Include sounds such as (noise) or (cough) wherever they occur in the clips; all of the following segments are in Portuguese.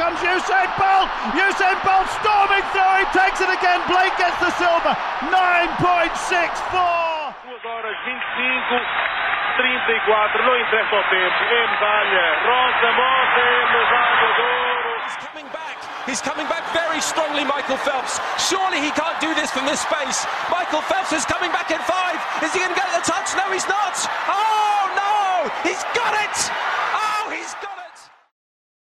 comes Usain Bolt. Usain Bolt storming through. He takes it again. Blake gets the silver. 9.64. 2 horas 25, 34. Não interessa o tempo. É medalha. Rosa Mota é de ouro. He's coming back. He's coming back very strongly, Michael Phelps. Surely he can't do this from this space. Michael Phelps is coming back in five. Is he going to get the touch? No, he's not. Oh, no! He's got it! Oh, he's got it!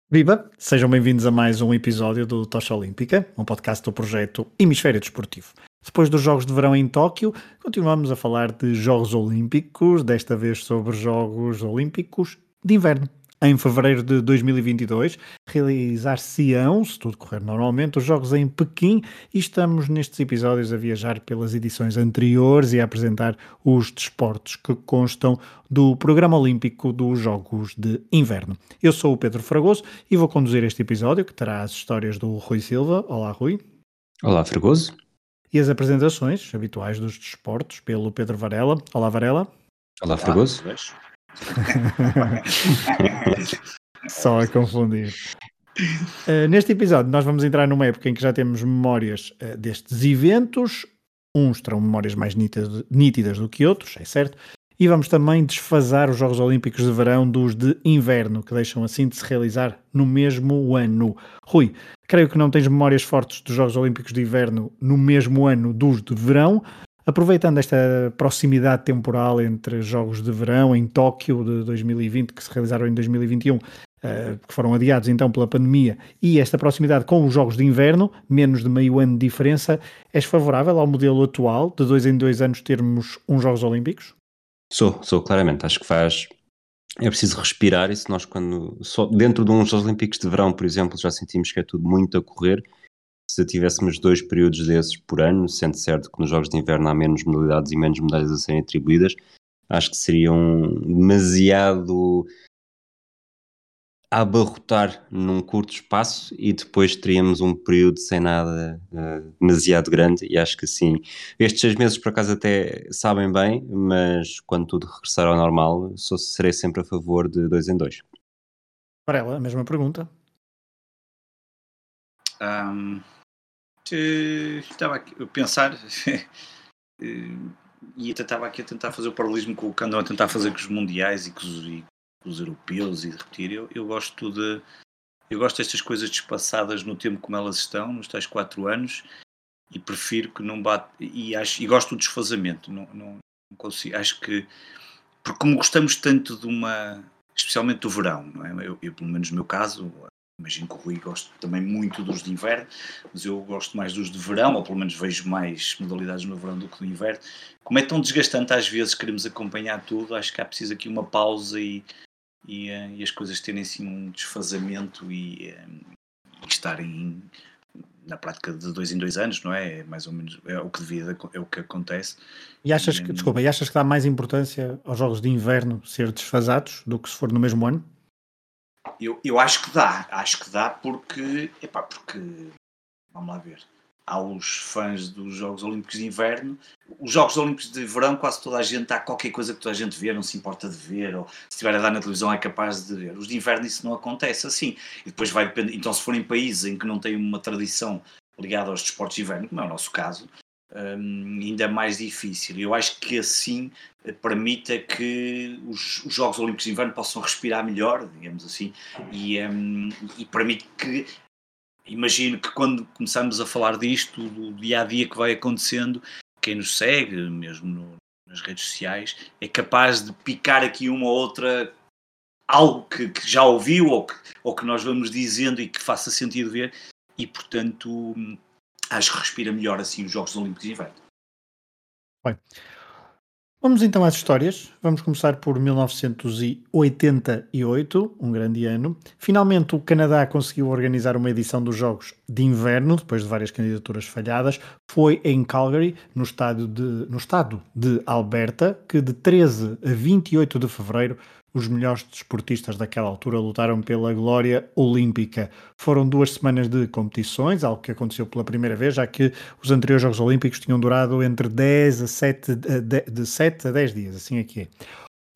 Viva! Sejam bem-vindos a mais um episódio do Tocha Olímpica, um podcast do projeto Hemisfério Desportivo. Depois dos Jogos de Verão em Tóquio, continuamos a falar de Jogos Olímpicos, desta vez sobre Jogos Olímpicos de Inverno. Em fevereiro de 2022, realizar-se-ão, se tudo correr normalmente, os Jogos em Pequim e estamos nestes episódios a viajar pelas edições anteriores e a apresentar os desportos que constam do Programa Olímpico dos Jogos de Inverno. Eu sou o Pedro Fragoso e vou conduzir este episódio que terá as histórias do Rui Silva. Olá, Rui. Olá, Fragoso. E as apresentações habituais dos desportos pelo Pedro Varela. Olá, Varela. Olá, Fragoso. (laughs) Só a confundir. Uh, neste episódio, nós vamos entrar numa época em que já temos memórias uh, destes eventos. Uns terão memórias mais nítidas, nítidas do que outros, é certo. E vamos também desfasar os Jogos Olímpicos de Verão dos de Inverno, que deixam assim de se realizar no mesmo ano. Rui, creio que não tens memórias fortes dos Jogos Olímpicos de Inverno no mesmo ano dos de Verão. Aproveitando esta proximidade temporal entre Jogos de Verão em Tóquio de 2020, que se realizaram em 2021, uh, que foram adiados então pela pandemia, e esta proximidade com os Jogos de Inverno, menos de meio ano de diferença, és favorável ao modelo atual de dois em dois anos termos uns Jogos Olímpicos? Sou, sou, claramente. Acho que faz. É preciso respirar e se nós, quando. Só dentro de uns Jogos Olímpicos de Verão, por exemplo, já sentimos que é tudo muito a correr se tivéssemos dois períodos desses por ano, sendo certo que nos Jogos de Inverno há menos modalidades e menos medalhas a serem atribuídas, acho que seriam demasiado a abarrotar num curto espaço e depois teríamos um período sem nada uh, demasiado grande e acho que sim. Estes seis meses por acaso até sabem bem, mas quando tudo regressar ao normal, só serei sempre a favor de dois em dois. Para ela, a mesma pergunta. Um, estava aqui a pensar (laughs) e até estava aqui a tentar fazer o paralelismo com o que andam a tentar fazer com os mundiais e com os, e com os europeus e de repetir. Eu, eu gosto de eu gosto destas coisas despaçadas no tempo como elas estão, nos tais quatro anos, e prefiro que não bate e, acho, e gosto do desfazamento. Não, não, não consigo, acho que porque como gostamos tanto de uma especialmente do verão, não é? Eu, eu, pelo menos no meu caso, Imagino que o Rui gosta também muito dos de inverno, mas eu gosto mais dos de verão, ou pelo menos vejo mais modalidades no verão do que no inverno. Como é tão desgastante às vezes queremos acompanhar tudo, acho que há preciso aqui uma pausa e, e, eh, e as coisas terem assim um desfazamento e, eh, e estarem na prática de dois em dois anos, não é? é mais ou menos é o que devia, é o que acontece. E achas que, desculpa, e achas que dá mais importância aos jogos de inverno ser desfasados do que se for no mesmo ano? Eu, eu acho que dá, acho que dá porque, epá, porque, vamos lá ver, há os fãs dos Jogos Olímpicos de Inverno, os Jogos Olímpicos de Verão quase toda a gente, há qualquer coisa que toda a gente vê, não se importa de ver, ou se estiver a dar na televisão é capaz de ver. Os de Inverno isso não acontece assim, e depois vai depender, então se forem países em que não têm uma tradição ligada aos desportos de inverno, como é o nosso caso, um, ainda mais difícil. Eu acho que assim eh, permita que os, os, Jogos Olímpicos de Inverno possam respirar melhor, digamos assim, e, um, e permite que, imagino que quando começamos a falar disto, do dia a dia que vai acontecendo, quem nos segue, mesmo no, nas redes sociais, é capaz de picar aqui uma ou outra algo que, que já ouviu ou que, ou que nós vamos dizendo e que faça sentido ver, e portanto acho que respira melhor assim os Jogos Olímpicos de Inverno. Bem, vamos então às histórias. Vamos começar por 1988, um grande ano. Finalmente o Canadá conseguiu organizar uma edição dos Jogos de Inverno, depois de várias candidaturas falhadas. Foi em Calgary, no de, no estado de Alberta, que de 13 a 28 de fevereiro os melhores desportistas daquela altura lutaram pela glória olímpica. Foram duas semanas de competições, algo que aconteceu pela primeira vez, já que os anteriores Jogos Olímpicos tinham durado entre 10 a 7, de 7 a 10 dias, assim aqui é.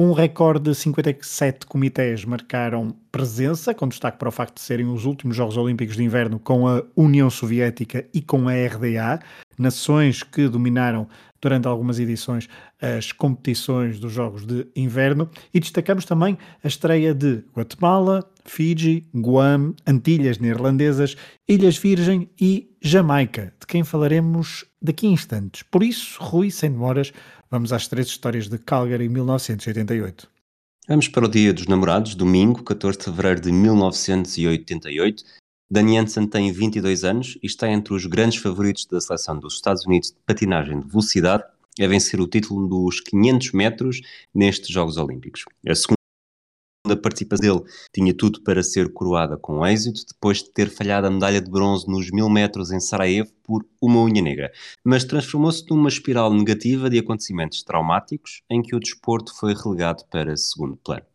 Um recorde de 57 comitês marcaram presença, com destaque para o facto de serem os últimos Jogos Olímpicos de Inverno com a União Soviética e com a RDA, nações que dominaram durante algumas edições as competições dos Jogos de Inverno. E destacamos também a estreia de Guatemala, Fiji, Guam, Antilhas Neerlandesas, Ilhas Virgem e Jamaica, de quem falaremos daqui a instantes. Por isso, Rui, sem demoras, Vamos às três histórias de Calgary 1988. Vamos para o Dia dos Namorados, domingo, 14 de fevereiro de 1988. Dan Jansen tem 22 anos e está entre os grandes favoritos da seleção dos Estados Unidos de patinagem de velocidade a vencer o título dos 500 metros nestes Jogos Olímpicos. A segunda participação dele tinha tudo para ser coroada com êxito, depois de ter falhado a medalha de bronze nos mil metros em Sarajevo por uma unha negra, mas transformou-se numa espiral negativa de acontecimentos traumáticos em que o desporto foi relegado para segundo plano.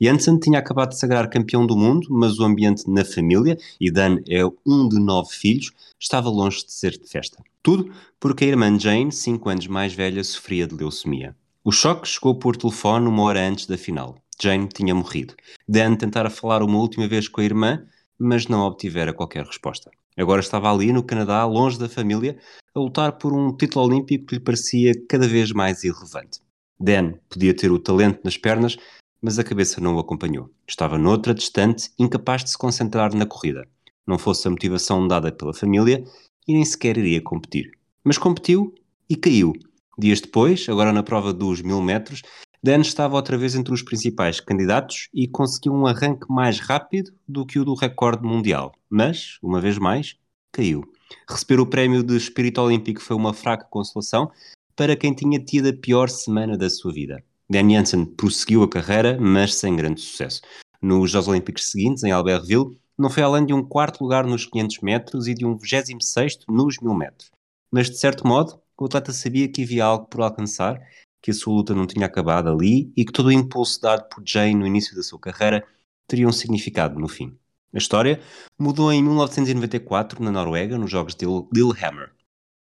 Janssen tinha acabado de sagrar campeão do mundo, mas o ambiente na família, e Dan é um de nove filhos, estava longe de ser de festa. Tudo porque a irmã Jane, cinco anos mais velha, sofria de leucemia. O choque chegou por telefone uma hora antes da final. Jane tinha morrido. Dan tentara falar uma última vez com a irmã, mas não obtivera qualquer resposta. Agora estava ali no Canadá, longe da família, a lutar por um título olímpico que lhe parecia cada vez mais irrelevante. Dan podia ter o talento nas pernas, mas a cabeça não o acompanhou. Estava noutra, distante, incapaz de se concentrar na corrida. Não fosse a motivação dada pela família e nem sequer iria competir. Mas competiu e caiu. Dias depois, agora na prova dos mil metros, Dan estava outra vez entre os principais candidatos e conseguiu um arranque mais rápido do que o do recorde mundial, mas, uma vez mais, caiu. Receber o prémio de espírito olímpico foi uma fraca consolação para quem tinha tido a pior semana da sua vida. Dan Janssen prosseguiu a carreira, mas sem grande sucesso. Nos Jogos Olímpicos seguintes, em Albertville, não foi além de um quarto lugar nos 500 metros e de um 26 nos 1000 metros. Mas, de certo modo, o atleta sabia que havia algo por alcançar que a sua luta não tinha acabado ali e que todo o impulso dado por Jane no início da sua carreira teria um significado no fim. A história mudou em 1994 na Noruega, nos Jogos de Lillehammer.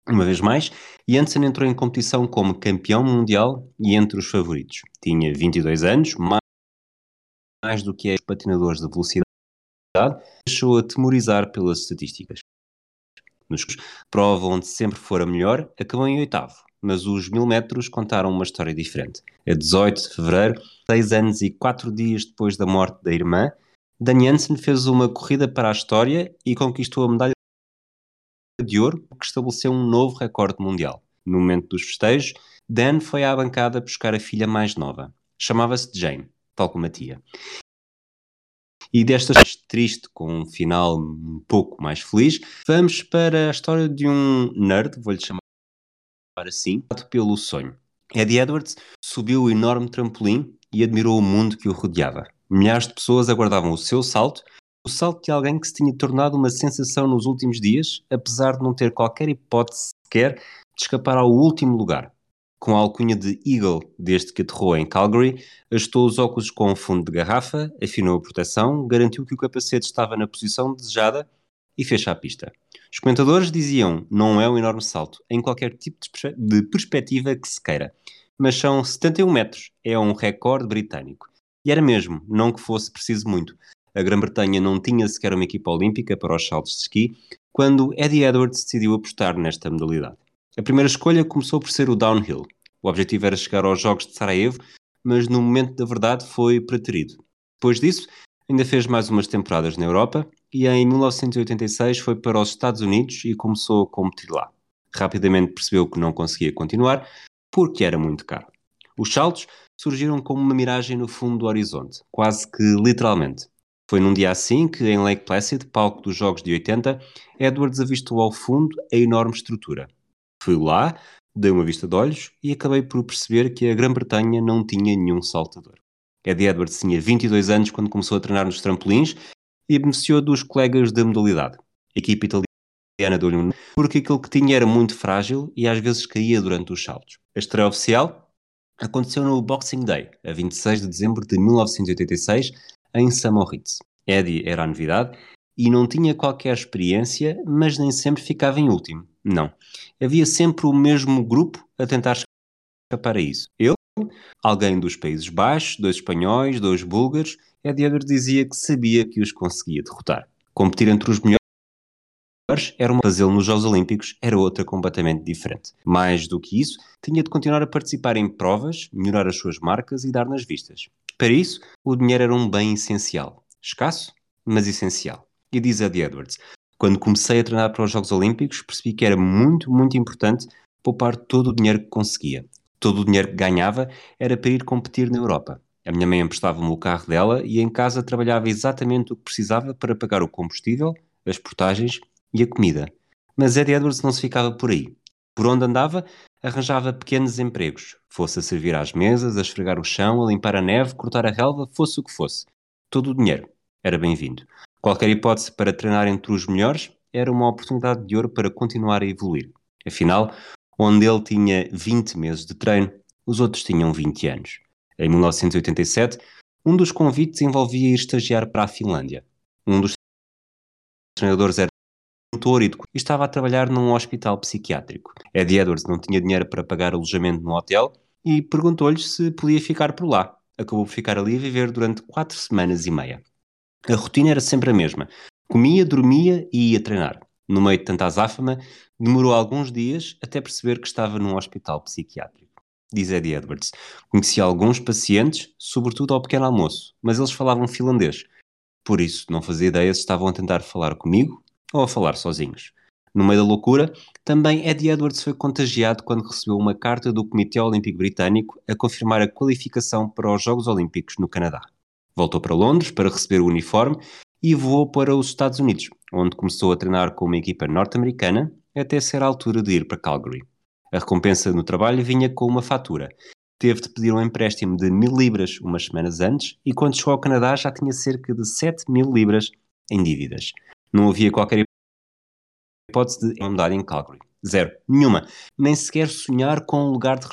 Uma vez mais, Janssen entrou em competição como campeão mundial e entre os favoritos. Tinha 22 anos, mais do que os patinadores de velocidade, deixou a temorizar pelas estatísticas. Nos prova onde sempre fora melhor, acabou em oitavo mas os mil metros contaram uma história diferente. A 18 de fevereiro, seis anos e quatro dias depois da morte da irmã, Dan Jansen fez uma corrida para a história e conquistou a medalha de ouro, que estabeleceu um novo recorde mundial. No momento dos festejos, Dan foi à bancada buscar a filha mais nova. Chamava-se Jane, tal como a tia. E desta triste, com um final um pouco mais feliz, vamos para a história de um nerd, vou-lhe chamar assim, pelo sonho. Eddie Edwards subiu o enorme trampolim e admirou o mundo que o rodeava. Milhares de pessoas aguardavam o seu salto, o salto de alguém que se tinha tornado uma sensação nos últimos dias, apesar de não ter qualquer hipótese sequer de escapar ao último lugar. Com a alcunha de Eagle desde que aterrou em Calgary, ajustou os óculos com um fundo de garrafa, afinou a proteção, garantiu que o capacete estava na posição desejada e fez a pista. Os comentadores diziam não é um enorme salto em qualquer tipo de perspectiva que se queira, mas são 71 metros, é um recorde britânico. E era mesmo, não que fosse preciso muito. A Grã-Bretanha não tinha sequer uma equipa olímpica para os saltos de esqui quando Eddie Edwards decidiu apostar nesta modalidade. A primeira escolha começou por ser o downhill. O objetivo era chegar aos Jogos de Sarajevo, mas no momento da verdade foi preterido. Depois disso, ainda fez mais umas temporadas na Europa e em 1986 foi para os Estados Unidos e começou a competir lá. Rapidamente percebeu que não conseguia continuar porque era muito caro. Os saltos surgiram como uma miragem no fundo do horizonte, quase que literalmente. Foi num dia assim que, em Lake Placid, palco dos Jogos de 80, Edwards avistou ao fundo a enorme estrutura. Fui lá, dei uma vista de olhos e acabei por perceber que a Grã-Bretanha não tinha nenhum saltador. Eddie Edwards tinha 22 anos quando começou a treinar nos trampolins e beneficiou dos colegas da modalidade. A equipe italiana deu-lhe um porque aquilo que tinha era muito frágil e às vezes caía durante os saltos. A estreia oficial aconteceu no Boxing Day, a 26 de dezembro de 1986, em Samoritz. Eddie era a novidade e não tinha qualquer experiência, mas nem sempre ficava em último. Não. Havia sempre o mesmo grupo a tentar escapar a isso. Ele, alguém dos Países Baixos, dois espanhóis, dois búlgaros, Eddie Edwards dizia que sabia que os conseguia derrotar. Competir entre os melhores era uma fazê-lo nos Jogos Olímpicos era outra completamente diferente. Mais do que isso, tinha de continuar a participar em provas, melhorar as suas marcas e dar nas vistas. Para isso, o dinheiro era um bem essencial. Escasso, mas essencial. E diz Eddie Edwards: Quando comecei a treinar para os Jogos Olímpicos, percebi que era muito, muito importante poupar todo o dinheiro que conseguia. Todo o dinheiro que ganhava era para ir competir na Europa. A minha mãe emprestava-me o carro dela e em casa trabalhava exatamente o que precisava para pagar o combustível, as portagens e a comida. Mas Eddie Edwards não se ficava por aí. Por onde andava, arranjava pequenos empregos, fosse a servir às mesas, a esfregar o chão, a limpar a neve, cortar a relva, fosse o que fosse. Todo o dinheiro era bem-vindo. Qualquer hipótese para treinar entre os melhores era uma oportunidade de ouro para continuar a evoluir. Afinal, onde ele tinha 20 meses de treino, os outros tinham 20 anos. Em 1987, um dos convites envolvia ir estagiar para a Finlândia. Um dos treinadores era e estava a trabalhar num hospital psiquiátrico. Eddie Edwards não tinha dinheiro para pagar alojamento no hotel e perguntou-lhe se podia ficar por lá. Acabou por ficar ali a viver durante quatro semanas e meia. A rotina era sempre a mesma. Comia, dormia e ia treinar. No meio de tanta azáfama, demorou alguns dias até perceber que estava num hospital psiquiátrico. Diz Eddie Edwards. Conhecia alguns pacientes, sobretudo ao pequeno almoço, mas eles falavam finlandês. Por isso, não fazia ideia se estavam a tentar falar comigo ou a falar sozinhos. No meio da loucura, também Eddie Edwards foi contagiado quando recebeu uma carta do Comitê Olímpico Britânico a confirmar a qualificação para os Jogos Olímpicos no Canadá. Voltou para Londres para receber o uniforme e voou para os Estados Unidos, onde começou a treinar com uma equipa norte-americana até ser a altura de ir para Calgary. A recompensa no trabalho vinha com uma fatura. Teve de pedir um empréstimo de mil libras umas semanas antes e quando chegou ao Canadá já tinha cerca de 7 mil libras em dívidas. Não havia qualquer hipótese de mudar em Calgary. Zero. Nenhuma. Nem sequer sonhar com um lugar de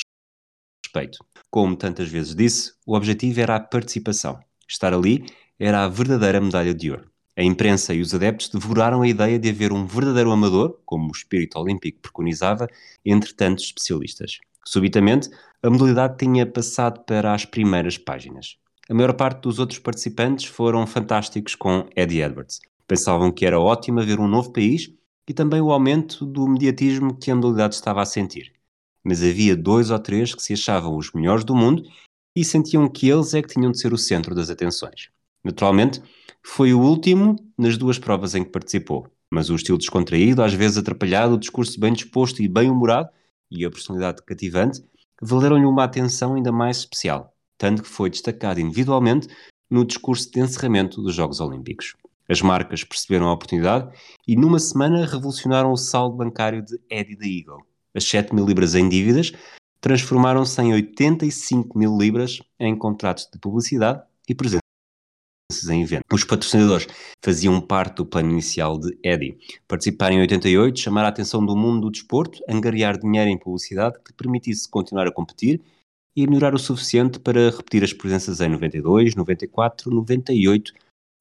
respeito. Como tantas vezes disse, o objetivo era a participação. Estar ali era a verdadeira medalha de ouro. A imprensa e os adeptos devoraram a ideia de haver um verdadeiro amador, como o espírito olímpico preconizava, entre tantos especialistas. Subitamente, a modalidade tinha passado para as primeiras páginas. A maior parte dos outros participantes foram fantásticos com Eddie Edwards. Pensavam que era ótimo haver um novo país e também o aumento do mediatismo que a modalidade estava a sentir. Mas havia dois ou três que se achavam os melhores do mundo e sentiam que eles é que tinham de ser o centro das atenções. Naturalmente, foi o último nas duas provas em que participou, mas o estilo descontraído, às vezes atrapalhado, o discurso bem disposto e bem humorado e a personalidade cativante valeram-lhe uma atenção ainda mais especial, tanto que foi destacado individualmente no discurso de encerramento dos Jogos Olímpicos. As marcas perceberam a oportunidade e numa semana revolucionaram o saldo bancário de Eddie the Eagle. As 7 mil libras em dívidas transformaram-se em 85 mil libras em contratos de publicidade e presenças em evento. Os patrocinadores faziam parte do plano inicial de Eddie. Participar em 88, chamar a atenção do mundo do desporto, angariar dinheiro em publicidade que permitisse continuar a competir e melhorar o suficiente para repetir as presenças em 92, 94, 98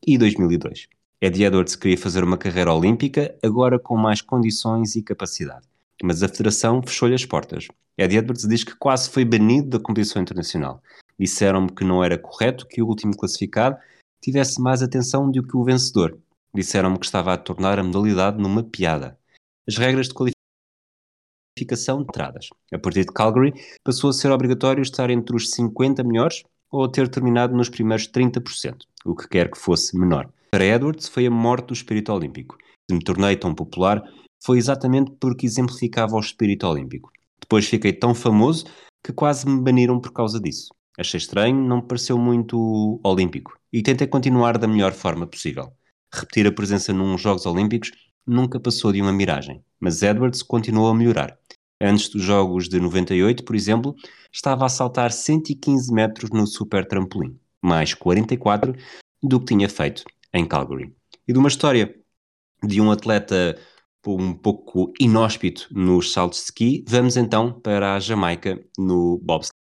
e 2002. Eddie Edwards queria fazer uma carreira olímpica, agora com mais condições e capacidade. Mas a federação fechou-lhe as portas. Eddie Edwards diz que quase foi banido da competição internacional. Disseram-me que não era correto que o último classificado tivesse mais atenção do que o vencedor. Disseram-me que estava a tornar a modalidade numa piada. As regras de qualificação entradas. A partir de Calgary, passou a ser obrigatório estar entre os 50 melhores ou ter terminado nos primeiros 30%, o que quer que fosse menor. Para Edwards foi a morte do espírito olímpico. Se me tornei tão popular foi exatamente porque exemplificava o espírito olímpico. Depois fiquei tão famoso que quase me baniram por causa disso. Achei estranho, não me pareceu muito olímpico e tentei continuar da melhor forma possível. Repetir a presença num Jogos Olímpicos nunca passou de uma miragem, mas Edwards continuou a melhorar. Antes dos Jogos de 98, por exemplo, estava a saltar 115 metros no super trampolim, mais 44 do que tinha feito em Calgary. E de uma história de um atleta um pouco inóspito nos saltos de ski, vamos então para a Jamaica no bobsleigh.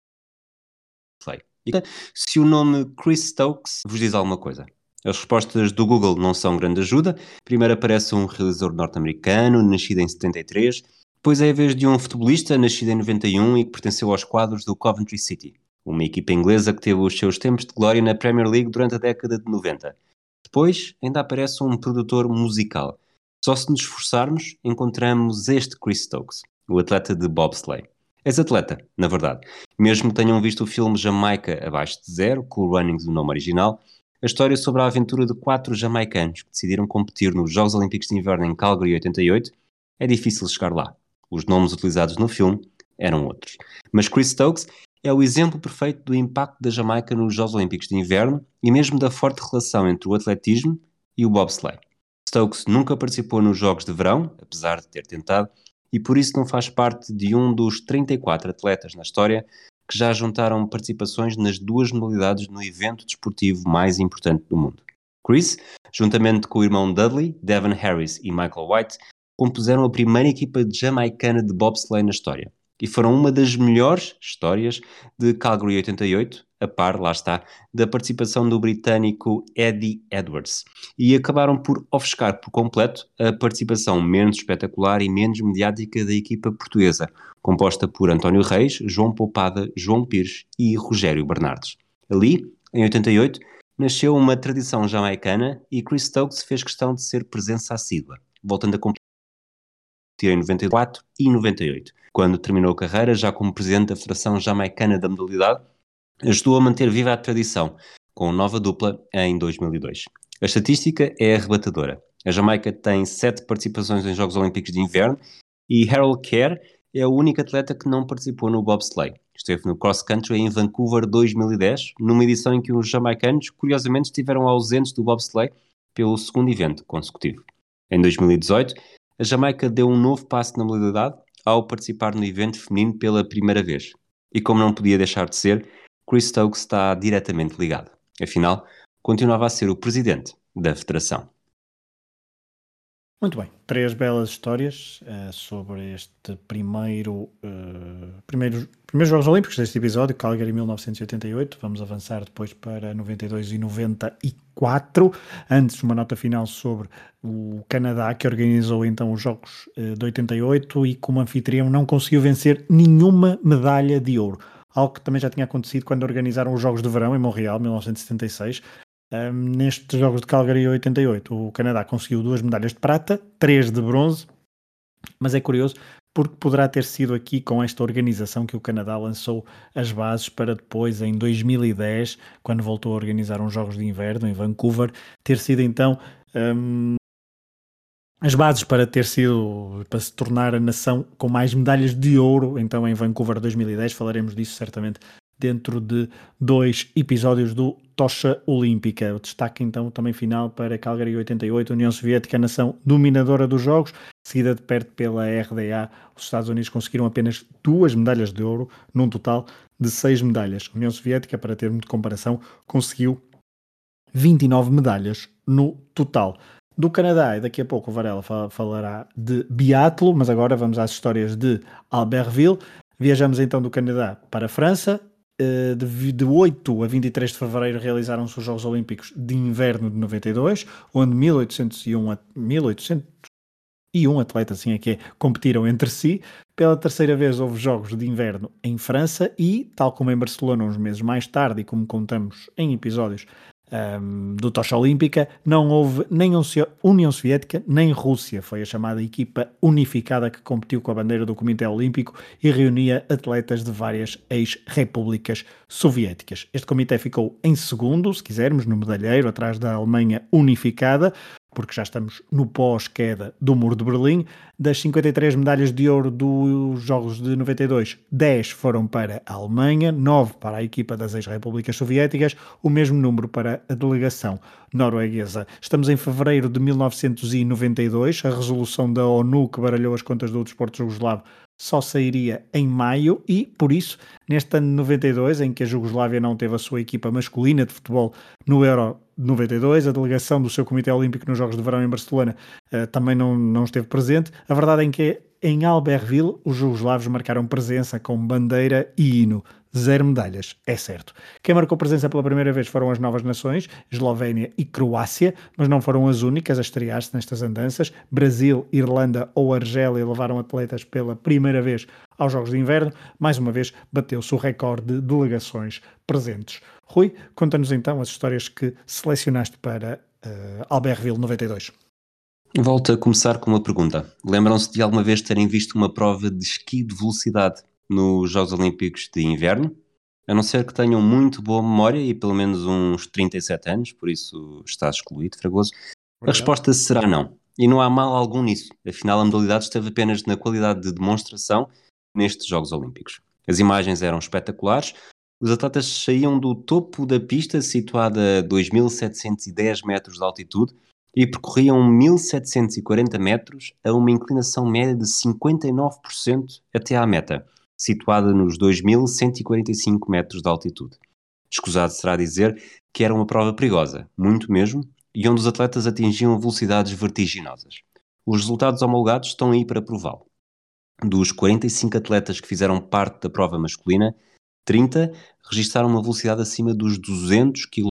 Se o nome Chris Stokes vos diz alguma coisa. As respostas do Google não são grande ajuda. Primeiro aparece um realizador norte-americano, nascido em 73, depois é a vez de um futebolista nascido em 91 e que pertenceu aos quadros do Coventry City. uma equipa inglesa que teve os seus tempos de glória na Premier League durante a década de 90. Depois ainda aparece um produtor musical. Só se nos esforçarmos, encontramos este Chris Stokes, o atleta de bobsleigh. Ex-atleta, na verdade. Mesmo tenham visto o filme Jamaica Abaixo de Zero, Cool Runnings do nome original, a história sobre a aventura de quatro jamaicanos que decidiram competir nos Jogos Olímpicos de Inverno em Calgary 88, é difícil chegar lá. Os nomes utilizados no filme eram outros. Mas Chris Stokes é o exemplo perfeito do impacto da Jamaica nos Jogos Olímpicos de Inverno e mesmo da forte relação entre o atletismo e o bobsleigh. Stokes nunca participou nos Jogos de Verão, apesar de ter tentado, e por isso não faz parte de um dos 34 atletas na história que já juntaram participações nas duas modalidades no evento desportivo mais importante do mundo. Chris, juntamente com o irmão Dudley, Devon Harris e Michael White, compuseram a primeira equipa jamaicana de bobsleigh na história e foram uma das melhores histórias de Calgary 88, a par, lá está, da participação do britânico Eddie Edwards. E acabaram por ofuscar por completo a participação menos espetacular e menos mediática da equipa portuguesa, composta por António Reis, João Poupada, João Pires e Rogério Bernardes. Ali, em 88, nasceu uma tradição jamaicana e Chris Stokes fez questão de ser presença assídua, voltando a competir em 94 e 98 quando terminou a carreira, já como presidente da Federação Jamaicana da Modalidade, ajudou a manter viva a tradição, com nova dupla em 2002. A estatística é arrebatadora. A Jamaica tem sete participações em Jogos Olímpicos de Inverno e Harold Kerr é o único atleta que não participou no bobsleigh. Esteve no cross country em Vancouver 2010, numa edição em que os jamaicanos, curiosamente, estiveram ausentes do bobsleigh pelo segundo evento consecutivo. Em 2018, a Jamaica deu um novo passo na modalidade ao participar no evento feminino pela primeira vez. E como não podia deixar de ser, Chris Stokes está diretamente ligado. Afinal, continuava a ser o presidente da federação. Muito bem, três belas histórias uh, sobre este primeiro, uh, primeiro, primeiros Jogos Olímpicos deste episódio, Calgary 1988. Vamos avançar depois para 92 e 94. Antes, uma nota final sobre o Canadá, que organizou então os Jogos uh, de 88 e, como anfitrião, não conseguiu vencer nenhuma medalha de ouro algo que também já tinha acontecido quando organizaram os Jogos de Verão em Montreal, 1976, um, nestes Jogos de Calgary 88, o Canadá conseguiu duas medalhas de prata, três de bronze, mas é curioso porque poderá ter sido aqui com esta organização que o Canadá lançou as bases para depois, em 2010, quando voltou a organizar uns Jogos de Inverno em Vancouver, ter sido então um, as bases para ter sido, para se tornar a nação com mais medalhas de ouro, então em Vancouver 2010, falaremos disso certamente dentro de dois episódios do Tocha Olímpica. O destaque então também final para Calgary 88, União Soviética, nação dominadora dos Jogos, seguida de perto pela RDA. Os Estados Unidos conseguiram apenas duas medalhas de ouro, num total de seis medalhas. A União Soviética, para termos de comparação, conseguiu 29 medalhas no total. Do Canadá, e daqui a pouco o Varela falará de biatlo, mas agora vamos às histórias de Albertville. Viajamos então do Canadá para a França, de, de 8 a 23 de fevereiro realizaram-se os Jogos Olímpicos de Inverno de 92, onde 1801, 1801 atletas, assim é que é, competiram entre si. Pela terceira vez houve Jogos de Inverno em França e, tal como em Barcelona uns meses mais tarde, e como contamos em episódios um, do Tocha Olímpica, não houve nem União Soviética nem Rússia. Foi a chamada equipa unificada que competiu com a bandeira do Comitê Olímpico e reunia atletas de várias ex-repúblicas soviéticas. Este comitê ficou em segundo, se quisermos, no medalheiro, atrás da Alemanha unificada, porque já estamos no pós-queda do Muro de Berlim. Das 53 medalhas de ouro dos Jogos de 92, 10 foram para a Alemanha, 9 para a equipa das ex-repúblicas soviéticas, o mesmo número para a delegação norueguesa. Estamos em fevereiro de 1992, a resolução da ONU que baralhou as contas do desporto jugoslavo só sairia em maio e, por isso, neste ano de 92, em que a Jugoslávia não teve a sua equipa masculina de futebol no Euro 92, a delegação do seu Comitê Olímpico nos Jogos de Verão em Barcelona uh, também não, não esteve presente. A verdade é que em Albertville os jugoslavos marcaram presença com bandeira e hino. Zero medalhas, é certo. Quem marcou presença pela primeira vez foram as novas nações, Eslovénia e Croácia, mas não foram as únicas a estrear-se nestas andanças. Brasil, Irlanda ou Argélia levaram atletas pela primeira vez aos Jogos de Inverno. Mais uma vez, bateu-se o recorde de delegações presentes. Rui, conta-nos então as histórias que selecionaste para uh, Albertville 92. Volto a começar com uma pergunta. Lembram-se de alguma vez terem visto uma prova de esqui de velocidade nos Jogos Olímpicos de Inverno? A não ser que tenham muito boa memória e pelo menos uns 37 anos, por isso está excluído, Fragoso. A resposta será não. E não há mal algum nisso. Afinal, a modalidade esteve apenas na qualidade de demonstração nestes Jogos Olímpicos. As imagens eram espetaculares. Os atletas saíam do topo da pista, situada a 2.710 metros de altitude, e percorriam 1740 metros a uma inclinação média de 59% até à meta, situada nos 2145 metros de altitude. Escusado será dizer que era uma prova perigosa, muito mesmo, e onde os atletas atingiam velocidades vertiginosas. Os resultados homologados estão aí para prová-lo. Dos 45 atletas que fizeram parte da prova masculina, 30 registraram uma velocidade acima dos 200 km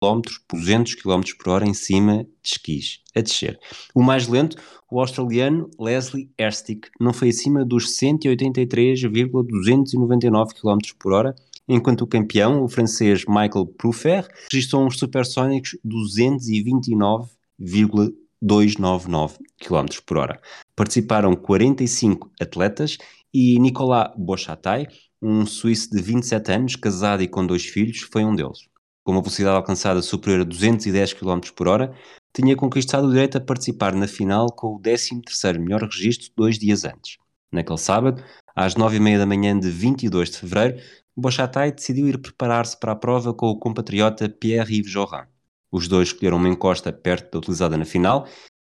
200 km por hora em cima de esquis, a descer. O mais lento, o australiano Leslie Erstick, não foi acima dos 183,299 km por hora, enquanto o campeão, o francês Michael Proufer, registrou uns supersónicos 229,299 km por hora. Participaram 45 atletas e Nicolas Bochatai, um suíço de 27 anos, casado e com dois filhos, foi um deles com uma velocidade alcançada superior a 210 km por hora, tinha conquistado o direito a participar na final com o 13º melhor registro dois dias antes. Naquele sábado, às 9h30 da manhã de 22 de fevereiro, Bochatai decidiu ir preparar-se para a prova com o compatriota Pierre-Yves Jorin. Os dois escolheram uma encosta perto da utilizada na final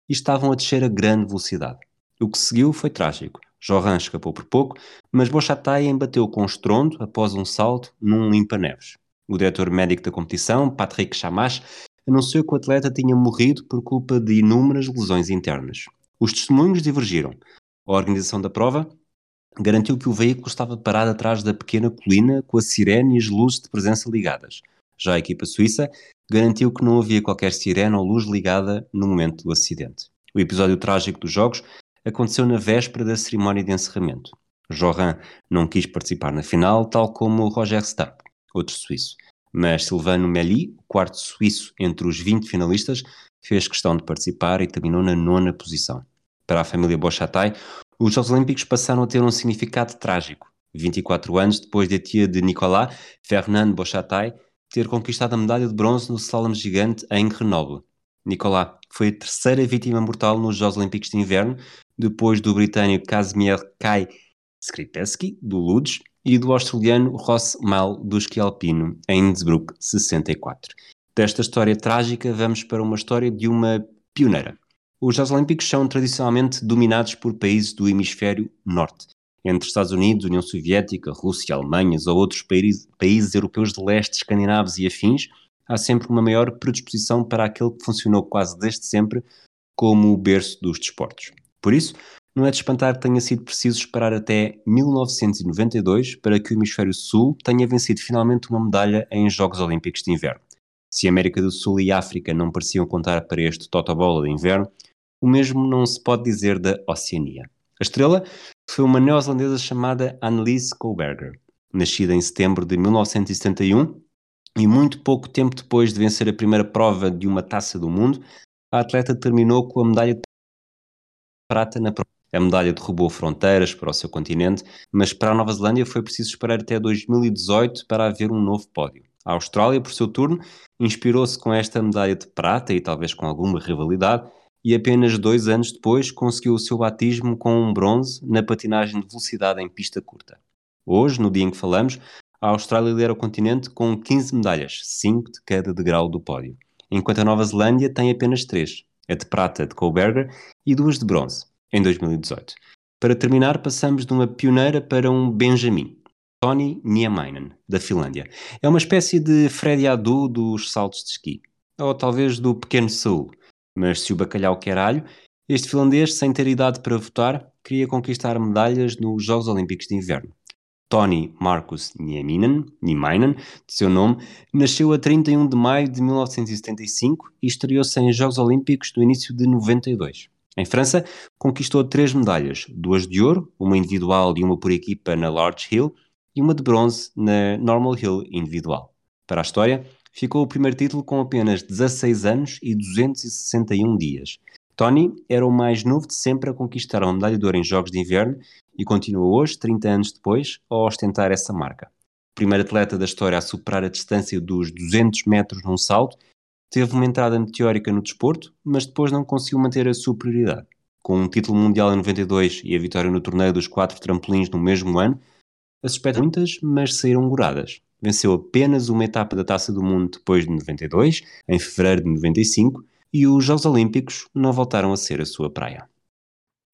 e estavam a descer a grande velocidade. O que seguiu foi trágico. Jorin escapou por pouco, mas Bochatai embateu com estrondo após um salto num limpa-neves. O diretor médico da competição, Patrick Chamache, anunciou que o atleta tinha morrido por culpa de inúmeras lesões internas. Os testemunhos divergiram. A organização da prova garantiu que o veículo estava parado atrás da pequena colina com a sirene e as luzes de presença ligadas. Já a equipa suíça garantiu que não havia qualquer sirene ou luz ligada no momento do acidente. O episódio trágico dos Jogos aconteceu na véspera da cerimónia de encerramento. Joran não quis participar na final, tal como Roger Stapp outro suíço. Mas Silvano Meli, o quarto suíço entre os 20 finalistas, fez questão de participar e terminou na nona posição. Para a família Bochatai, os Jogos Olímpicos passaram a ter um significado trágico. 24 anos depois de a tia de Nicolas, Fernand Bochatai, ter conquistado a medalha de bronze no slalom gigante em Grenoble. Nicolas foi a terceira vítima mortal nos Jogos Olímpicos de Inverno, depois do britânico Casimir Kai Skripetsky, do Lodz, e do australiano Ross Mal do esqui alpino em Innsbruck 64. Desta história trágica vamos para uma história de uma pioneira. Os Jogos Olímpicos são tradicionalmente dominados por países do hemisfério norte, entre Estados Unidos, União Soviética, Rússia, Alemanha ou outros países, países europeus de leste, escandinavos e afins, há sempre uma maior predisposição para aquele que funcionou quase desde sempre como o berço dos desportos. Por isso, não é de espantar que tenha sido preciso esperar até 1992 para que o Hemisfério Sul tenha vencido finalmente uma medalha em Jogos Olímpicos de Inverno. Se América do Sul e África não pareciam contar para este totobola de inverno, o mesmo não se pode dizer da Oceania. A estrela foi uma neozelandesa chamada Annelies Koberger, nascida em setembro de 1971 e muito pouco tempo depois de vencer a primeira prova de uma taça do mundo, a atleta terminou com a medalha de prata na prova a medalha derrubou fronteiras para o seu continente, mas para a Nova Zelândia foi preciso esperar até 2018 para haver um novo pódio. A Austrália, por seu turno, inspirou-se com esta medalha de prata e talvez com alguma rivalidade, e apenas dois anos depois conseguiu o seu batismo com um bronze na patinagem de velocidade em pista curta. Hoje, no dia em que falamos, a Austrália lidera o continente com 15 medalhas, 5 de cada degrau do pódio, enquanto a Nova Zelândia tem apenas 3, a de prata de Koberger e duas de bronze em 2018. Para terminar, passamos de uma pioneira para um Benjamin, Tony Niemainen, da Finlândia. É uma espécie de Freddy Adu dos saltos de esqui, ou talvez do pequeno Saul. Mas se o bacalhau quer alho, este finlandês, sem ter idade para votar, queria conquistar medalhas nos Jogos Olímpicos de Inverno. Tony Marcus Nieminen, Nieminen, de seu nome, nasceu a 31 de maio de 1975 e estreou-se em Jogos Olímpicos no início de 92. Em França, conquistou três medalhas, duas de ouro, uma individual e uma por equipa na Large Hill, e uma de bronze na Normal Hill individual. Para a história, ficou o primeiro título com apenas 16 anos e 261 dias. Tony era o mais novo de sempre a conquistar uma medalha de ouro em Jogos de Inverno e continua hoje, 30 anos depois, a ostentar essa marca. Primeiro atleta da história a superar a distância dos 200 metros num salto, teve uma entrada meteórica no desporto, mas depois não conseguiu manter a superioridade. Com um título mundial em 92 e a vitória no torneio dos quatro trampolins no mesmo ano, as expectativas, mas saíram goradas. Venceu apenas uma etapa da Taça do Mundo depois de 92, em fevereiro de 95, e os Jogos Olímpicos não voltaram a ser a sua praia.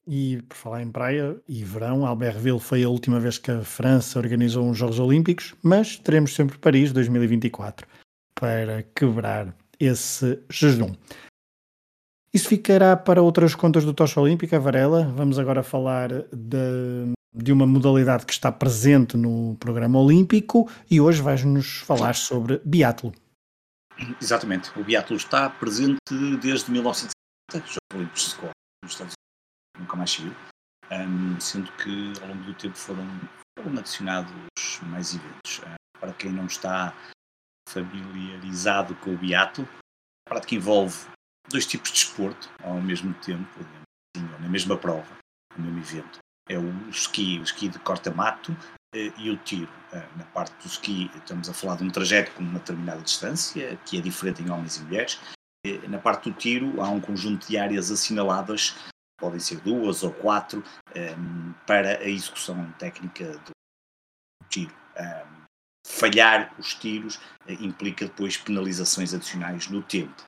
E por falar em praia e verão, Albertville foi a última vez que a França organizou uns Jogos Olímpicos, mas teremos sempre Paris 2024 para quebrar esse jejum. Isso ficará para outras contas do Tocha Olímpica, Varela. Vamos agora falar de, de uma modalidade que está presente no programa olímpico e hoje vais-nos falar sobre biatlo. Exatamente. O biatlo está presente desde 1970, os Jogos Olímpicos de nos Estados Unidos, nunca mais saiu, um, sendo que ao longo do tempo foram, foram adicionados mais eventos. Uh, para quem não está familiarizado com o biatlo, a prática envolve dois tipos de desporto ao mesmo tempo, na mesma prova, no mesmo evento. É o ski, o ski de corta-mato eh, e o tiro. Eh, na parte do ski estamos a falar de um trajeto com uma determinada distância, que é diferente em homens e mulheres. Eh, na parte do tiro há um conjunto de áreas assinaladas, podem ser duas ou quatro, para a execução técnica do tiro falhar os tiros eh, implica depois penalizações adicionais no tempo.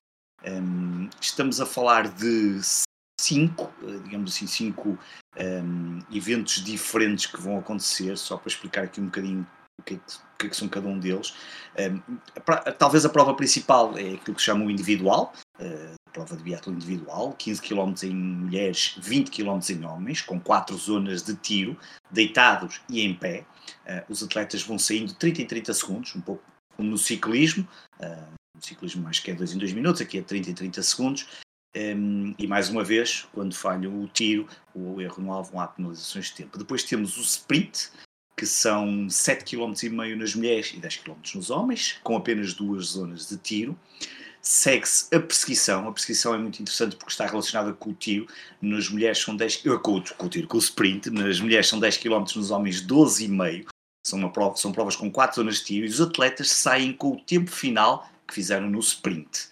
Um, estamos a falar de cinco, eh, digamos assim, cinco um, eventos diferentes que vão acontecer, só para explicar aqui um bocadinho o que é que, o que, é que são cada um deles. Um, a, talvez a prova principal é aquilo que chamam individual, uh, prova de biatlo individual, 15 km em mulheres, 20 km em homens, com quatro zonas de tiro, deitados e em pé. Uh, os atletas vão saindo 30 em 30 segundos, um pouco como no ciclismo. Uh, no ciclismo acho que é 2 em 2 minutos, aqui é 30 em 30 segundos. Um, e mais uma vez, quando falham o tiro, o erro no alvo, há penalizações de tempo. Depois temos o sprint, que são 7,5 km nas mulheres e 10 km nos homens, com apenas duas zonas de tiro segue-se a perseguição. A perseguição é muito interessante porque está relacionada com o tiro. Nas mulheres são 10 eh, com, com o tiro, com o sprint. Nas mulheres são 10 km, nos homens 12,5. São, prova, são provas com 4 zonas de tiro e os atletas saem com o tempo final que fizeram no sprint.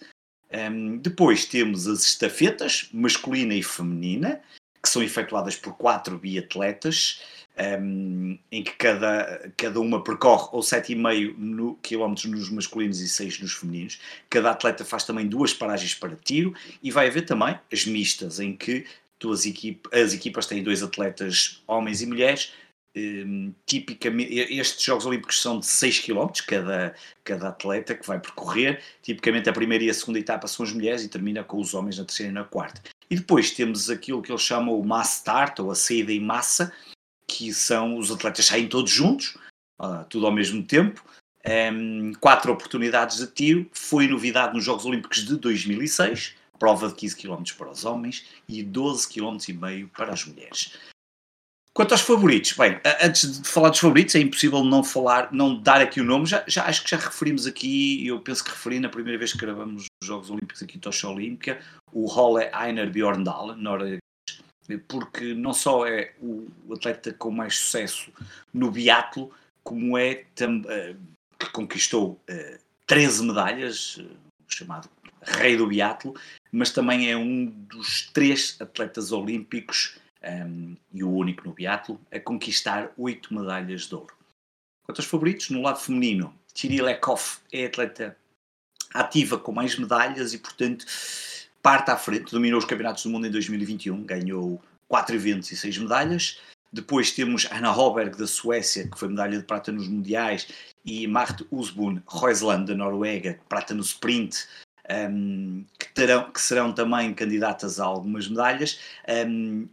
Um, depois temos as estafetas, masculina e feminina, que são efetuadas por quatro biatletas em que cada, cada uma percorre ou 7,5 no, km nos masculinos e 6 nos femininos. Cada atleta faz também duas paragens para tiro e vai haver também as mistas, em que duas as equipas têm dois atletas, homens e mulheres. Um, tipicamente, estes Jogos Olímpicos são de 6 km cada, cada atleta que vai percorrer. Tipicamente, a primeira e a segunda etapa são as mulheres e termina com os homens na terceira e na quarta. E depois temos aquilo que eles chamam o mass start, ou a saída em massa, que são os atletas saem todos juntos, uh, tudo ao mesmo tempo. Um, quatro oportunidades de tiro, foi novidade nos Jogos Olímpicos de 2006, prova de 15 km para os homens e 12 km e meio para as mulheres. Quanto aos favoritos, bem, antes de falar dos favoritos, é impossível não falar, não dar aqui o nome, já, já acho que já referimos aqui, eu penso que referi na primeira vez que gravamos os Jogos Olímpicos aqui Tocha Olímpica, o Holle Einar Bjorndal, porque não só é o atleta com mais sucesso no biatlo, como é uh, que conquistou uh, eh, 13 medalhas, uh, chamado rei do biatlo, mas também é um dos três atletas olímpicos um, ehm, e o único no biatlo a conquistar oito medalhas de ouro. Quanto aos favoritos, no lado feminino, Thierry Lekov é atleta ativa com mais medalhas e, portanto, parte à frente, dominou os campeonatos do mundo em 2021, ganhou 4 eventos e 6 medalhas. Depois temos Anna Hoberg da Suécia, que foi medalha de prata nos mundiais, e Marte Usbun Roisland da Noruega, prata no sprint, um, que, terão, que serão também candidatas a algumas medalhas. Um,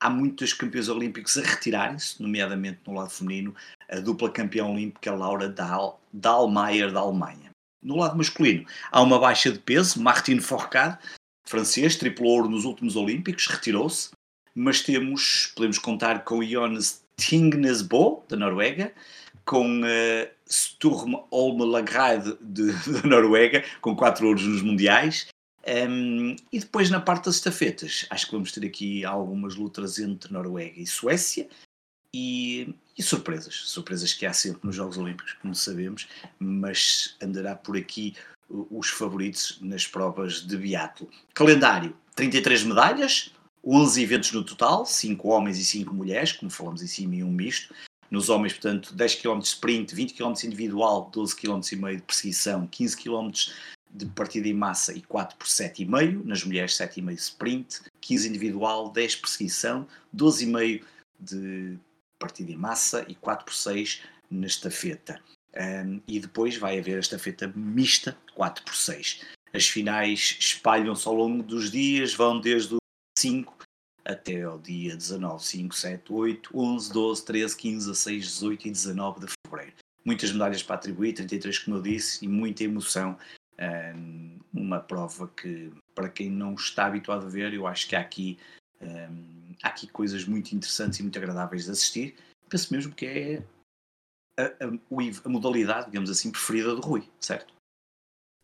há muitos campeões olímpicos a retirarem-se, nomeadamente no lado feminino, a dupla campeã olímpica Laura Dahl, Dahlmeier da Alemanha. No lado masculino, há uma baixa de peso, Martin Fourcade, francês, triplo ouro nos últimos Olímpicos, retirou-se, mas temos, podemos contar com Jonas Tingnesbo, da Noruega, com uh, Sturm Olme Lagrade, (laughs) da Noruega, com quatro ouros nos Mundiais, um, e depois na parte das estafetas, acho que vamos ter aqui algumas lutas entre Noruega e Suécia e, e, surpresas, surpresas que há sempre nos Jogos Olímpicos, como sabemos, mas andará por aqui os favoritos nas provas de biatlo. Calendário: 33 medalhas, 11 eventos no total, 5 homens e 5 mulheres, como falamos em cima, e um misto. Nos homens, portanto, 10 km de sprint, 20 km individual, 12 km e meio de perseguição, 15 km de partida em massa e 4 por 7,5, nas mulheres 7,5 sprint, 15 individual, 10 perseguição, 12,5 de partida em massa e 4 por 6 na estafeta. Um, e depois vai haver a estafeta mista 4 por 6. As finais espalham-se ao longo dos dias, vão desde o 5 até ao dia 19, 5, 7, 8, 11, 12, 13, 15, 16, 18 e 19 de fevereiro. Muitas medalhas para atribuir, 33 como eu disse, e muita emoção um, uma prova que, para quem não está habituado a ver, eu acho que há aqui, um, há aqui coisas muito interessantes e muito agradáveis de assistir. Penso mesmo que é a, a, a modalidade, digamos assim, preferida do Rui, certo?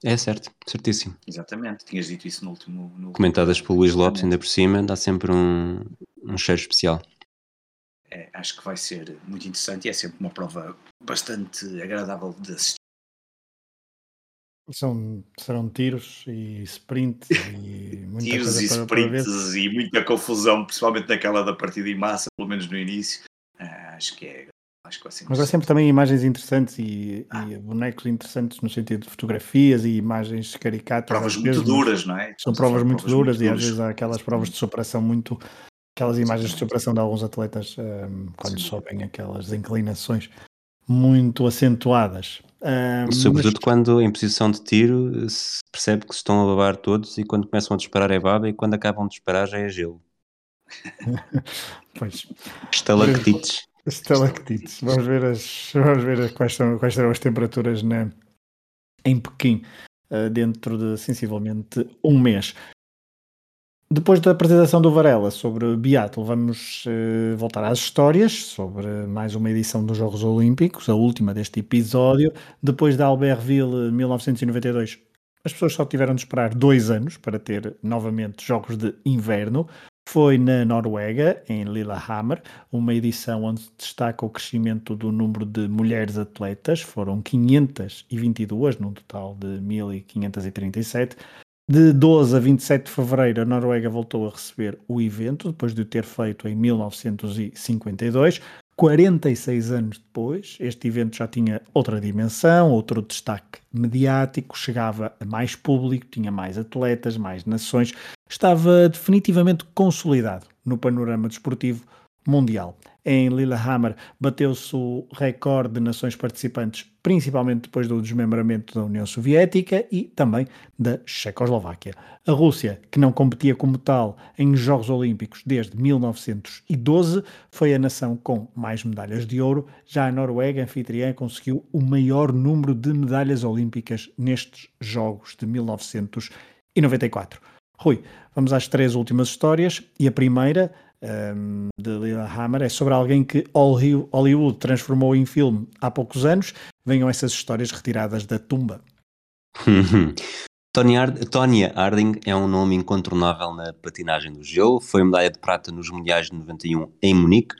É certo, certíssimo. Exatamente, tinhas dito isso no último. No Comentadas pelo Luís Lopes, ainda por cima, dá sempre um, um cheiro especial. É, acho que vai ser muito interessante e é sempre uma prova bastante agradável de assistir. São, serão tiros e sprints e (laughs) muita tiros coisa e para, sprints para e muita confusão, principalmente naquela da partida em massa, pelo menos no início. Ah, acho que é. Acho que vai ser Mas há sempre também imagens interessantes e, ah. e, bonecos interessantes no sentido de fotografias e imagens caricatas. Provas muito duras, não é? São provas, muito, provas duras muito e às vezes há aquelas provas de superação muito. aquelas imagens de superação de alguns atletas um, quando Sim. sobem aquelas inclinações muito acentuadas. Um, Sobretudo mas... quando em posição de tiro se percebe que se estão a babar todos e quando começam a disparar é baba e quando acabam de disparar já é gelo. (laughs) pois. Estalactites. Estalactites. Vamos ver, as, vamos ver quais, são, quais serão as temperaturas na, em Pequim uh, dentro de sensivelmente um mês. Depois da apresentação do Varela sobre Beatle, vamos uh, voltar às histórias sobre mais uma edição dos Jogos Olímpicos, a última deste episódio. Depois da Albertville 1992, as pessoas só tiveram de esperar dois anos para ter novamente Jogos de Inverno. Foi na Noruega, em Lillehammer, uma edição onde destaca o crescimento do número de mulheres atletas, foram 522, num total de 1537. De 12 a 27 de fevereiro, a Noruega voltou a receber o evento, depois de o ter feito em 1952. 46 anos depois, este evento já tinha outra dimensão, outro destaque mediático, chegava a mais público, tinha mais atletas, mais nações, estava definitivamente consolidado no panorama desportivo mundial. Em Lillehammer bateu-se o recorde de nações participantes, principalmente depois do desmembramento da União Soviética e também da Checoslováquia. A Rússia, que não competia como tal em Jogos Olímpicos desde 1912, foi a nação com mais medalhas de ouro. Já a Noruega, anfitriã, conseguiu o maior número de medalhas olímpicas nestes Jogos de 1994. Rui, vamos às três últimas histórias e a primeira um, de Lillehammer é sobre alguém que Hollywood transformou em filme há poucos anos. Venham essas histórias retiradas da tumba. (laughs) Tonya Harding é um nome incontornável na patinagem do gelo. Foi medalha de prata nos Mundiais de 91 em Munique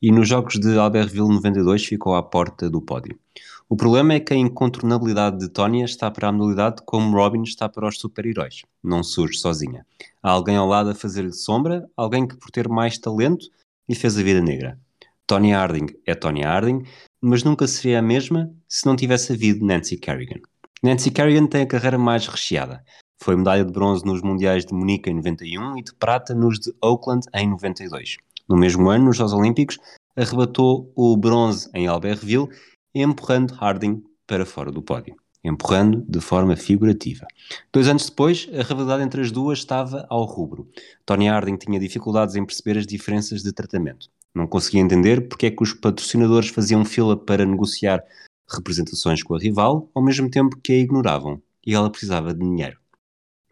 e nos Jogos de Albertville 92 ficou à porta do pódio. O problema é que a incontornabilidade de Tonya está para a modalidade como Robin está para os super-heróis. Não surge sozinha. Há alguém ao lado a fazer-lhe sombra, alguém que por ter mais talento lhe fez a vida negra. Tonya Harding é Tonya Harding, mas nunca seria a mesma se não tivesse havido Nancy Kerrigan. Nancy Kerrigan tem a carreira mais recheada. Foi medalha de bronze nos Mundiais de Munique em 91 e de prata nos de Oakland em 92. No mesmo ano, nos Jogos Olímpicos, arrebatou o bronze em Albertville empurrando Harding para fora do pódio. empurrando de forma figurativa. Dois anos depois, a rivalidade entre as duas estava ao rubro. Tony Harding tinha dificuldades em perceber as diferenças de tratamento. Não conseguia entender porque é que os patrocinadores faziam fila para negociar representações com a rival, ao mesmo tempo que a ignoravam, e ela precisava de dinheiro.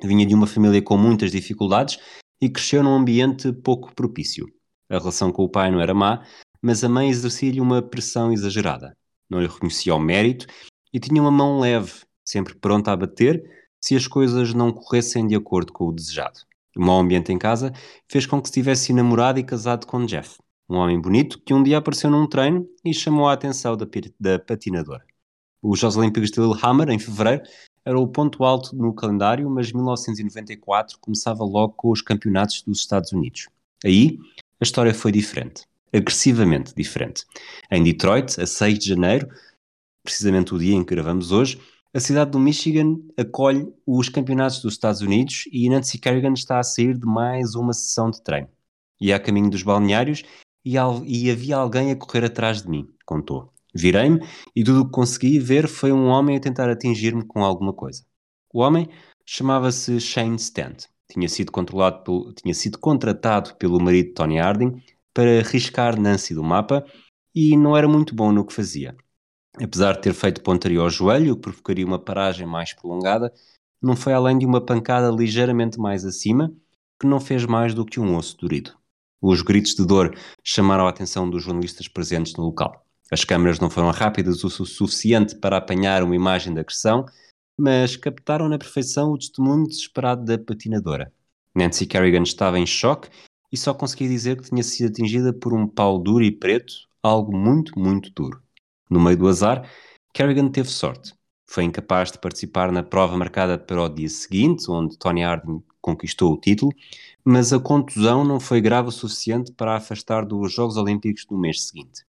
Vinha de uma família com muitas dificuldades e cresceu num ambiente pouco propício. A relação com o pai não era má, mas a mãe exercia-lhe uma pressão exagerada. Não lhe reconhecia o mérito e tinha uma mão leve, sempre pronta a bater se as coisas não corressem de acordo com o desejado. O mau ambiente em casa fez com que estivesse namorado e casado com Jeff, um homem bonito que um dia apareceu num treino e chamou a atenção da, da patinadora. Os Jogos Olímpicos de Lillehammer, em fevereiro, era o ponto alto no calendário, mas 1994 começava logo com os campeonatos dos Estados Unidos. Aí, a história foi diferente, agressivamente diferente. Em Detroit, a 6 de janeiro, precisamente o dia em que gravamos hoje, a cidade do Michigan acolhe os campeonatos dos Estados Unidos e Nancy Kerrigan está a sair de mais uma sessão de treino. E a caminho dos balneários e, e havia alguém a correr atrás de mim, contou. Virei-me e tudo o que consegui ver foi um homem a tentar atingir-me com alguma coisa. O homem chamava-se Shane Stant. Tinha sido, pelo, tinha sido contratado pelo marido Tony Harding para riscar Nancy do mapa e não era muito bom no que fazia. Apesar de ter feito pontaria ao joelho, que provocaria uma paragem mais prolongada, não foi além de uma pancada ligeiramente mais acima, que não fez mais do que um osso dorido. Os gritos de dor chamaram a atenção dos jornalistas presentes no local. As câmaras não foram rápidas o suficiente para apanhar uma imagem da agressão, mas captaram na perfeição o testemunho desesperado da patinadora. Nancy Kerrigan estava em choque e só conseguia dizer que tinha sido atingida por um pau duro e preto, algo muito, muito duro. No meio do azar, Kerrigan teve sorte. Foi incapaz de participar na prova marcada para o dia seguinte, onde Tony Harding conquistou o título, mas a contusão não foi grave o suficiente para afastar dos Jogos Olímpicos no mês seguinte.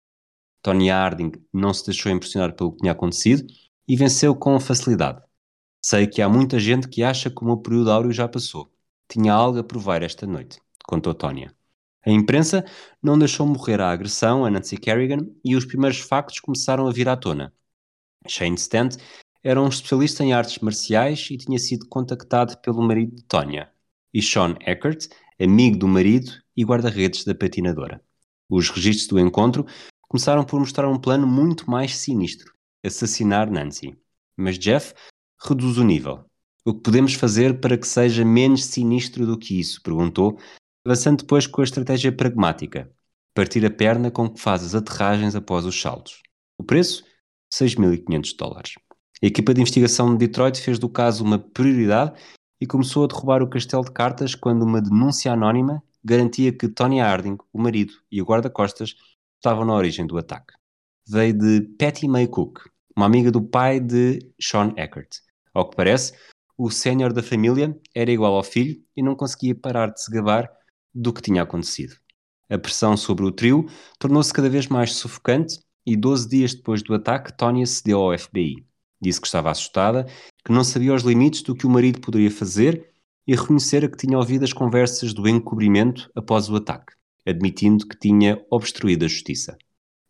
Tony Harding não se deixou impressionar pelo que tinha acontecido e venceu com facilidade. Sei que há muita gente que acha que o meu período áureo já passou. Tinha algo a provar esta noite, contou Tónia. A imprensa não deixou morrer a agressão a Nancy Kerrigan e os primeiros factos começaram a vir à tona. Shane Stant era um especialista em artes marciais e tinha sido contactado pelo marido de Tónia, e Sean Eckert, amigo do marido e guarda-redes da patinadora. Os registros do encontro começaram por mostrar um plano muito mais sinistro: assassinar Nancy. Mas Jeff reduz o nível. O que podemos fazer para que seja menos sinistro do que isso? perguntou, avançando depois com a estratégia pragmática: partir a perna com que faz as aterragens após os saltos. O preço? 6.500 dólares. A equipa de investigação de Detroit fez do caso uma prioridade e começou a derrubar o castelo de cartas quando uma denúncia anónima garantia que Tony Harding, o marido e o guarda-costas estavam na origem do ataque. Veio de Patty May Cook, uma amiga do pai de Sean Eckert. Ao que parece, o sénior da família era igual ao filho e não conseguia parar de se gabar do que tinha acontecido. A pressão sobre o trio tornou-se cada vez mais sufocante e 12 dias depois do ataque, Tonya cedeu ao FBI. Disse que estava assustada, que não sabia os limites do que o marido poderia fazer e reconhecera que tinha ouvido as conversas do encobrimento após o ataque admitindo que tinha obstruído a justiça.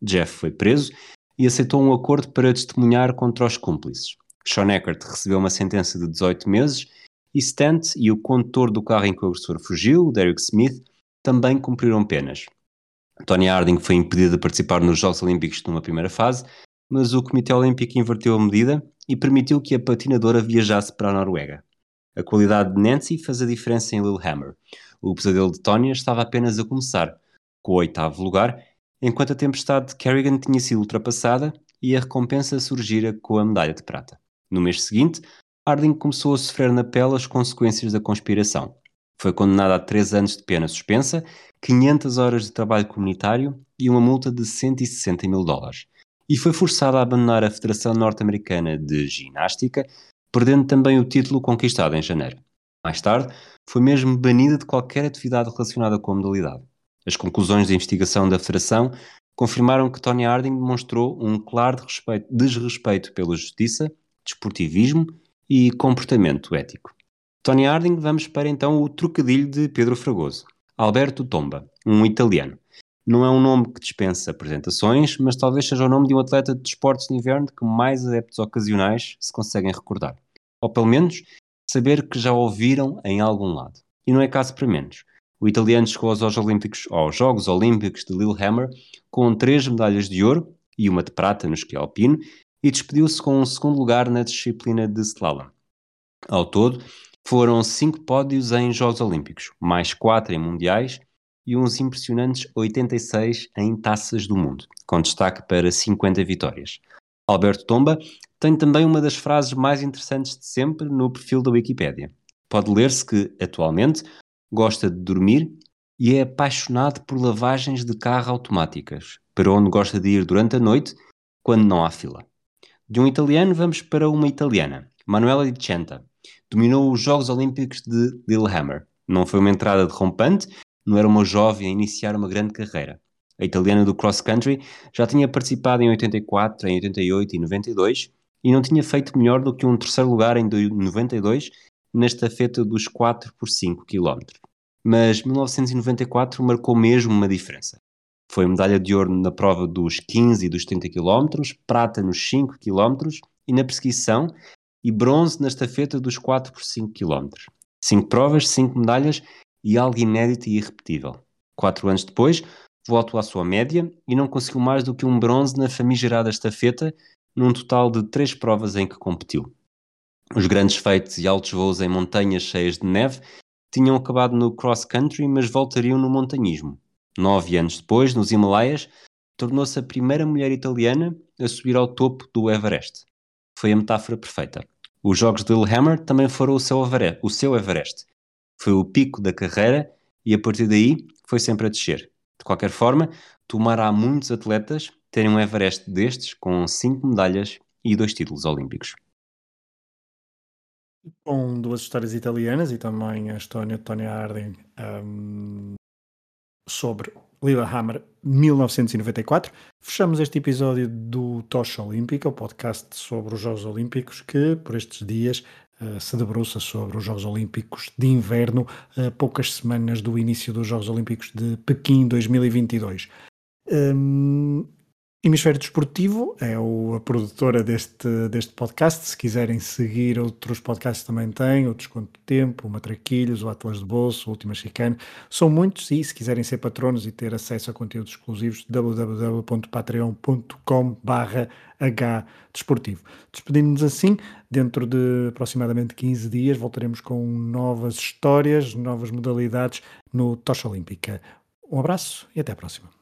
Jeff foi preso e aceitou um acordo para testemunhar contra os cúmplices. Sean Eckert recebeu uma sentença de 18 meses e Stant e o condutor do carro em que o agressor fugiu, Derek Smith, também cumpriram penas. Tony Harding foi impedido de participar nos Jogos Olímpicos numa primeira fase, mas o Comitê Olímpico inverteu a medida e permitiu que a patinadora viajasse para a Noruega. A qualidade de Nancy faz a diferença em Lillehammer. O pesadelo de Tonya estava apenas a começar, com o oitavo lugar, enquanto a tempestade de Kerrigan tinha sido ultrapassada e a recompensa surgira com a medalha de prata. No mês seguinte, Harding começou a sofrer na pele as consequências da conspiração. Foi condenado a três anos de pena suspensa, 500 horas de trabalho comunitário e uma multa de 160 mil dólares. E foi forçado a abandonar a Federação Norte-Americana de Ginástica, perdendo também o título conquistado em janeiro. Mais tarde, foi mesmo banida de qualquer atividade relacionada com a modalidade. As conclusões da investigação da Federação confirmaram que Tony Harding demonstrou um claro desrespeito pela justiça, desportivismo e comportamento ético. Tony Harding, vamos para então o trocadilho de Pedro Fragoso. Alberto Tomba, um italiano. Não é um nome que dispensa apresentações, mas talvez seja o nome de um atleta de esportes de inverno que mais adeptos ocasionais se conseguem recordar. Ou pelo menos saber que já ouviram em algum lado. E não é caso para menos. O italiano chegou aos Jogos Olímpicos, aos Jogos Olímpicos de Lillehammer com três medalhas de ouro e uma de prata no esqui alpino e despediu-se com um segundo lugar na disciplina de slalom. Ao todo, foram cinco pódios em Jogos Olímpicos, mais quatro em mundiais e uns impressionantes 86 em taças do mundo, com destaque para 50 vitórias. Alberto Tomba tem também uma das frases mais interessantes de sempre no perfil da Wikipédia. Pode ler-se que, atualmente, gosta de dormir e é apaixonado por lavagens de carro automáticas, para onde gosta de ir durante a noite, quando não há fila. De um italiano vamos para uma italiana, Manuela Di Centa. Dominou os Jogos Olímpicos de Lillehammer. Não foi uma entrada derrompante, não era uma jovem a iniciar uma grande carreira. A italiana do cross country já tinha participado em 84, em 88 e 92 e não tinha feito melhor do que um terceiro lugar em 92 na estafeta dos 4 por 5 km. Mas 1994 marcou mesmo uma diferença. Foi medalha de ouro na prova dos 15 e dos 30 km, prata nos 5 km e na perseguição e bronze na estafeta dos 4 por 5 km. 5 provas, 5 medalhas e algo inédito e irrepetível. Quatro anos depois, voltou à sua média e não conseguiu mais do que um bronze na famigerada estafeta, num total de três provas em que competiu. Os grandes feitos e altos voos em montanhas cheias de neve tinham acabado no cross-country, mas voltariam no montanhismo. Nove anos depois, nos Himalaias, tornou-se a primeira mulher italiana a subir ao topo do Everest. Foi a metáfora perfeita. Os Jogos de Lillehammer também foram o seu, Everest, o seu Everest. Foi o pico da carreira e a partir daí foi sempre a descer. De qualquer forma, tomará muitos atletas terem um Everest destes com cinco medalhas e dois títulos olímpicos com duas histórias italianas e também a história de Tony Harding um, sobre Lillehammer 1994. Fechamos este episódio do Tocha Olímpica, o podcast sobre os Jogos Olímpicos, que por estes dias uh, se debruça sobre os Jogos Olímpicos de Inverno, a poucas semanas do início dos Jogos Olímpicos de Pequim 2022. Um, Hemisfério Desportivo é o, a produtora deste, deste podcast. Se quiserem seguir outros podcasts também tem, outros Desconto de Tempo, o Matraquilhos, o Atlas de Bolso, o Última Chicane. São muitos e se quiserem ser patronos e ter acesso a conteúdos exclusivos, www.patreon.com barra Desportivo. Despedimos-nos assim, dentro de aproximadamente 15 dias voltaremos com novas histórias, novas modalidades no Tocha Olímpica. Um abraço e até a próxima.